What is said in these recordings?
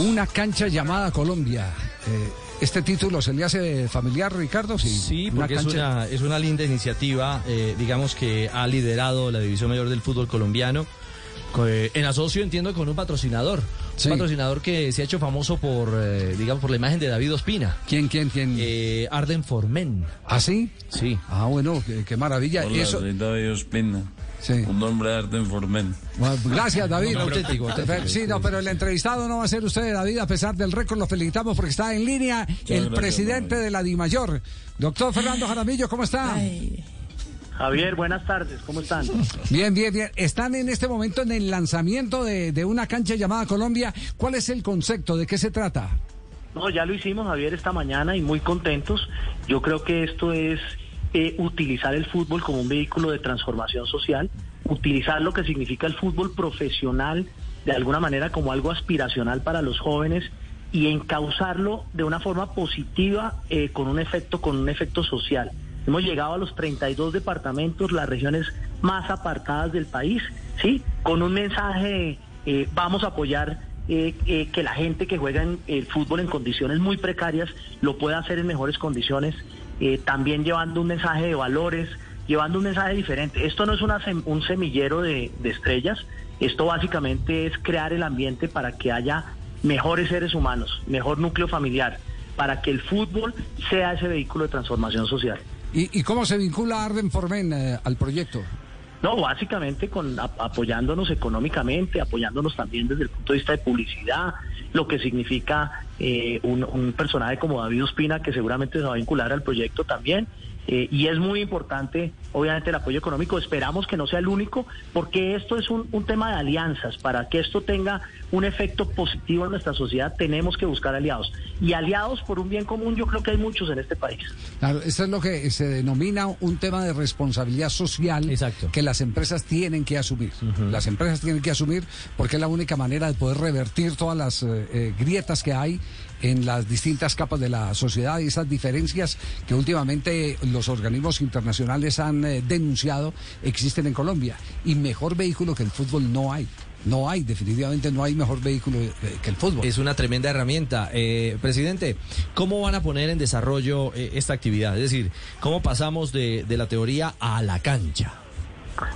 Una cancha llamada Colombia. Eh, ¿Este título se le hace familiar, Ricardo? Sí, porque es, una, es una linda iniciativa, eh, digamos que ha liderado la División Mayor del Fútbol Colombiano. eh, En asocio, entiendo, con un patrocinador. Sí. Un patrocinador que se ha hecho famoso por, eh, digamos, por la imagen de David Ospina. ¿Quién, quién, quién? Eh, Arden Formen. ¿Ah, sí? Sí. Ah, bueno, qué, qué maravilla. Hola, Eso, soy David Ospina. Sí. Un nombre de arte en Formen. Bueno, gracias, David. No, auténtico, auténtico. Sí, no, pero el entrevistado no va a ser usted, David, a pesar del récord. Lo felicitamos porque está en línea el gracias, presidente David. de la DIMAYOR. Doctor Fernando Jaramillo, ¿cómo está? Javier, buenas tardes, ¿cómo están? Bien, bien, bien. Están en este momento en el lanzamiento de, de una cancha llamada Colombia. ¿Cuál es el concepto? ¿De qué se trata? No, ya lo hicimos, Javier, esta mañana y muy contentos. Yo creo que esto es eh, utilizar el fútbol como un vehículo de transformación social, utilizar lo que significa el fútbol profesional de alguna manera como algo aspiracional para los jóvenes y encauzarlo de una forma positiva eh, con un efecto con un efecto social. Hemos llegado a los 32 departamentos, las regiones más apartadas del país, sí, con un mensaje eh, vamos a apoyar eh, eh, que la gente que juega en el fútbol en condiciones muy precarias lo pueda hacer en mejores condiciones, eh, también llevando un mensaje de valores, llevando un mensaje diferente. Esto no es una un semillero de, estrellas, esto básicamente es crear el ambiente para que haya mejores seres humanos, mejor núcleo familiar, para que el fútbol sea ese vehículo de transformación social. ¿Y, y cómo se vincula Arden Formen eh, al proyecto? No, básicamente con ap- apoyándonos económicamente, apoyándonos también desde el punto de vista de publicidad, lo que significa eh, un, un personaje como David Ospina que seguramente se va a vincular al proyecto también. Eh, y es muy importante, obviamente, el apoyo económico. Esperamos que no sea el único, porque esto es un, un tema de alianzas. Para que esto tenga un efecto positivo en nuestra sociedad, tenemos que buscar aliados. Y aliados por un bien común, yo creo que hay muchos en este país. Claro, eso es lo que se denomina un tema de responsabilidad social Exacto. que las empresas tienen que asumir. Las empresas tienen que asumir porque es la única manera de poder revertir todas las eh, eh, grietas que hay en las distintas capas de la sociedad y esas diferencias que últimamente los organismos internacionales han eh, denunciado existen en Colombia. Y mejor vehículo que el fútbol no hay. No hay, definitivamente no hay mejor vehículo eh, que el fútbol. Es una tremenda herramienta. Eh, presidente, ¿cómo van a poner en desarrollo eh, esta actividad? Es decir, ¿cómo pasamos de, de la teoría a la cancha?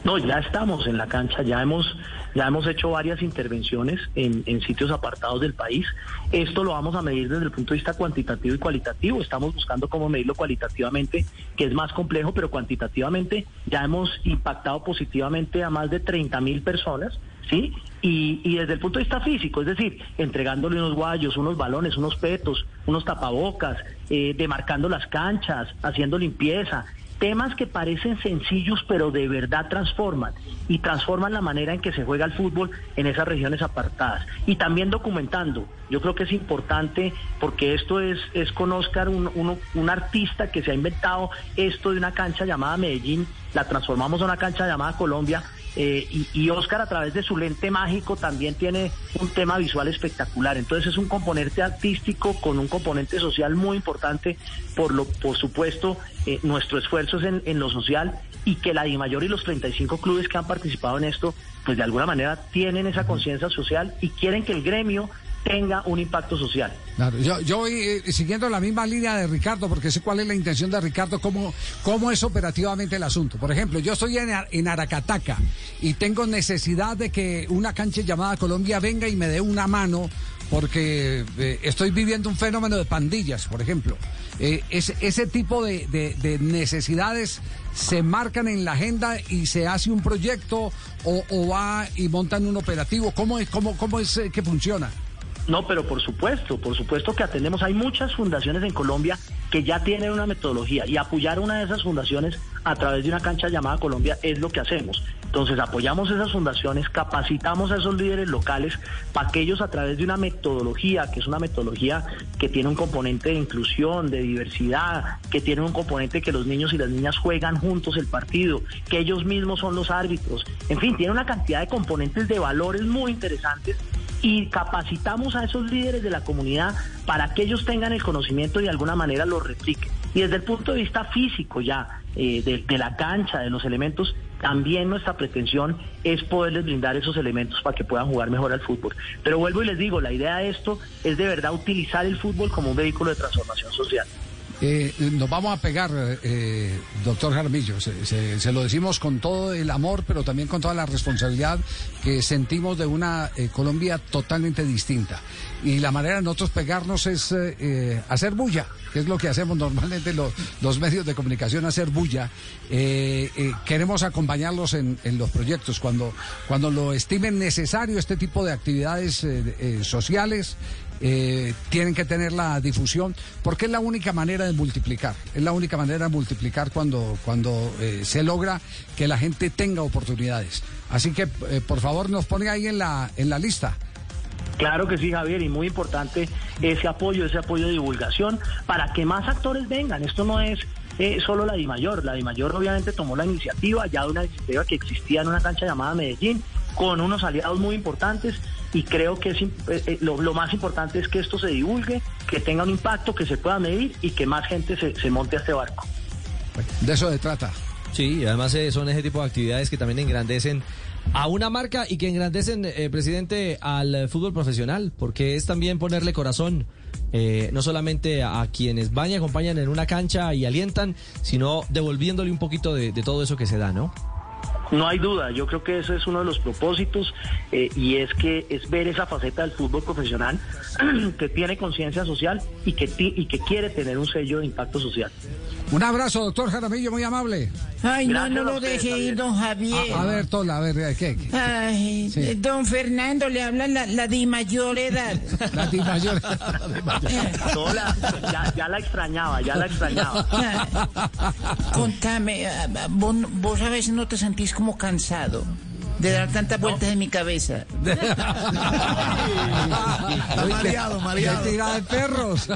No, ya estamos en la cancha, ya hemos, ya hemos hecho varias intervenciones en, en sitios apartados del país. Esto lo vamos a medir desde el punto de vista cuantitativo y cualitativo. Estamos buscando cómo medirlo cualitativamente, que es más complejo, pero cuantitativamente ya hemos impactado positivamente a más de 30 mil personas. ¿Sí? Y, desde el punto de vista físico, es decir, entregándole unos guayos, unos balones, unos petos, unos tapabocas, eh, demarcando las canchas, haciendo limpieza, temas que parecen sencillos pero de verdad transforman y transforman la manera en que se juega el fútbol en esas regiones apartadas. Y también documentando yo creo que es importante porque esto es es con Oscar un, uno- un artista que se ha inventado esto de una cancha llamada Medellín la transformamos a una cancha llamada Colombia eh, y, Oscar a través de su lente mágico también tiene un tema visual espectacular. Entonces es un componente artístico con un componente social muy importante. Por lo, por supuesto, eh, nuestro esfuerzo es en, en lo social y que la DIMAYOR y los 35 clubes que han participado en esto, pues de alguna manera tienen esa conciencia social y quieren que el gremio tenga un impacto social. Yo, voy eh, siguiendo la misma línea de Ricardo, porque sé cuál es la intención de Ricardo, cómo, cómo es operativamente el asunto. Por ejemplo, yo estoy en, en Aracataca y tengo necesidad de que una cancha llamada Colombia venga y me dé una mano, porque eh, estoy viviendo un fenómeno de pandillas, por ejemplo. Eh, ese, tipo de, de- de necesidades se marcan en la agenda y se hace un proyecto o, o va y montan un operativo. ¿Cómo es, cómo, cómo es que funciona? No, pero por supuesto, por supuesto que atendemos. Hay muchas fundaciones en Colombia que ya tienen una metodología y apoyar una de esas fundaciones a través de una cancha llamada Colombia es lo que hacemos. Entonces apoyamos esas fundaciones, capacitamos a esos líderes locales para que ellos a través de una metodología, que es una metodología que tiene un componente de inclusión, de diversidad, que tiene un componente que los niños y las niñas juegan juntos el partido, que ellos mismos son los árbitros, en fin, tiene una cantidad de componentes de valores muy interesantes y capacitamos a esos líderes de la comunidad para que ellos tengan el conocimiento y de alguna manera lo repliquen. Y desde el punto de vista físico ya, eh, de, de la cancha, de los elementos, también nuestra pretensión es poderles brindar esos elementos para que puedan jugar mejor al fútbol. Pero vuelvo y les digo, la idea de esto es de verdad utilizar el fútbol como un vehículo de transformación social. Eh, nos vamos a pegar, eh, doctor Jaramillo. Se, lo decimos con todo el amor, pero también con toda la responsabilidad que sentimos de una eh, Colombia totalmente distinta. Y la manera de nosotros pegarnos es eh, eh, hacer bulla, que es lo que hacemos normalmente los, medios de comunicación, hacer bulla. Queremos acompañarlos en, en los proyectos. Cuando, cuando lo estimen necesario este tipo de actividades sociales, eh, tienen que tener la difusión, porque es la única manera de multiplicar, es la única manera de multiplicar cuando, cuando eh, se logra que la gente tenga oportunidades. Así que, eh, por favor, nos pone ahí en la, en la lista. Claro que sí, Javier, y muy importante ese apoyo, ese apoyo de divulgación para que más actores vengan. Esto no es eh, solo la DIMAYOR. La DIMAYOR obviamente tomó la iniciativa, ya de una iniciativa que existía en una cancha llamada Medellín, con unos aliados muy importantes y creo que es, im- eh, eh, lo, lo más importante es que esto se divulgue, que tenga un impacto, que se pueda medir y que más gente se, se monte a este barco. De eso se trata. Sí, y además eh, son ese tipo de actividades que también engrandecen a una marca y que engrandecen, eh, presidente, al fútbol profesional, porque es también ponerle corazón. eh, no solamente a, a quienes van y acompañan en una cancha y alientan, sino devolviéndole un poquito de, de todo eso que se da, ¿no? No hay duda, yo creo que ese es uno de los propósitos eh, y es que es ver esa faceta del fútbol profesional que tiene conciencia social y que, ti- y que quiere tener un sello de impacto social. Un abrazo, doctor Jaramillo, muy amable. Ay, no, Gracias no a lo deje Javier. ir, don Javier. A, a ver, Tola, a ver, ¿qué? qué? Ay, Sí. eh, don Fernando, le habla la, la de mayor edad. La Di Mayor. Hola, ya, ya la extrañaba, ya la extrañaba. Contame, ah, ah, vos, vos a veces no te sentís como cansado de dar tantas vueltas en mi cabeza. Mareado, mareado. tirada de perros.